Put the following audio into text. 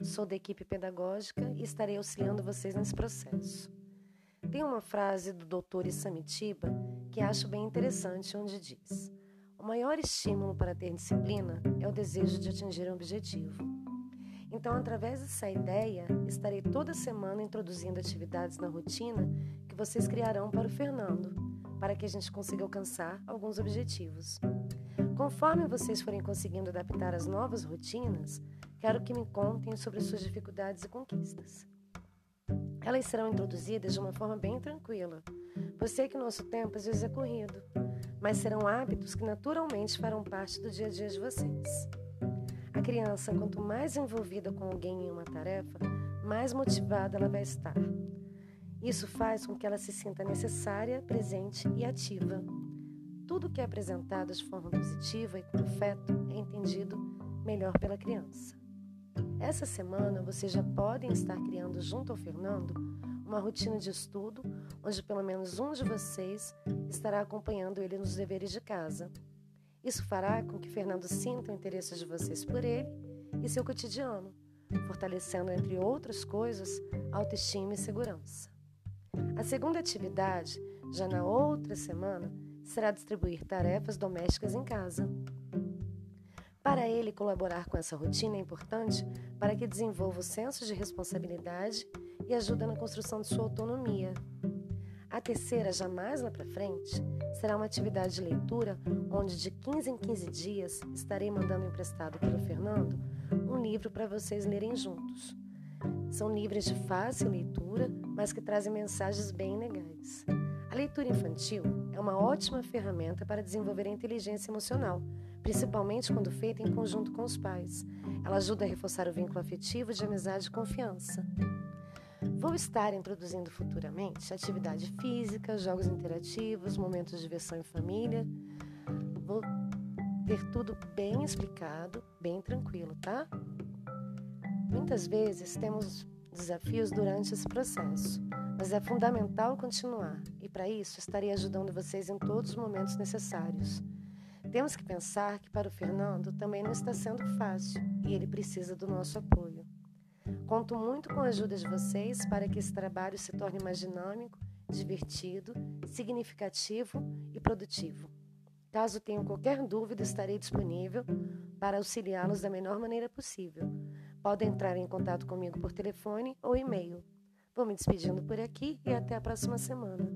sou da equipe pedagógica e estarei auxiliando vocês nesse processo. Tem uma frase do Dr. Isamitiba que acho bem interessante, onde diz: O maior estímulo para ter disciplina é o desejo de atingir um objetivo. Então, através dessa ideia, estarei toda semana introduzindo atividades na rotina que vocês criarão para o Fernando, para que a gente consiga alcançar alguns objetivos. Conforme vocês forem conseguindo adaptar as novas rotinas, quero que me contem sobre suas dificuldades e conquistas. Elas serão introduzidas de uma forma bem tranquila, pois sei que o nosso tempo às vezes é corrido, mas serão hábitos que naturalmente farão parte do dia a dia de vocês. A criança, quanto mais envolvida com alguém em uma tarefa, mais motivada ela vai estar. Isso faz com que ela se sinta necessária, presente e ativa. Tudo que é apresentado de forma positiva e com afeto é entendido melhor pela criança. Essa semana vocês já podem estar criando junto ao Fernando uma rotina de estudo onde pelo menos um de vocês estará acompanhando ele nos deveres de casa. Isso fará com que Fernando sinta o interesse de vocês por ele e seu cotidiano, fortalecendo, entre outras coisas, autoestima e segurança. A segunda atividade, já na outra semana, será distribuir tarefas domésticas em casa. Para ele, colaborar com essa rotina é importante para que desenvolva o senso de responsabilidade e ajude na construção de sua autonomia. A terceira, já mais lá para frente, será uma atividade de leitura onde de 15 em 15 dias estarei mandando emprestado pelo Fernando um livro para vocês lerem juntos. São livros de fácil leitura, mas que trazem mensagens bem legais. A leitura infantil é uma ótima ferramenta para desenvolver a inteligência emocional, principalmente quando feita em conjunto com os pais. Ela ajuda a reforçar o vínculo afetivo de amizade e confiança. Vou estar introduzindo futuramente atividade física, jogos interativos, momentos de diversão em família. Vou ter tudo bem explicado, bem tranquilo, tá? Muitas vezes temos desafios durante esse processo, mas é fundamental continuar e para isso estarei ajudando vocês em todos os momentos necessários. Temos que pensar que para o Fernando também não está sendo fácil e ele precisa do nosso apoio. Conto muito com a ajuda de vocês para que esse trabalho se torne mais dinâmico, divertido, significativo e produtivo. Caso tenham qualquer dúvida, estarei disponível para auxiliá-los da melhor maneira possível. Podem entrar em contato comigo por telefone ou e-mail. Vou me despedindo por aqui e até a próxima semana.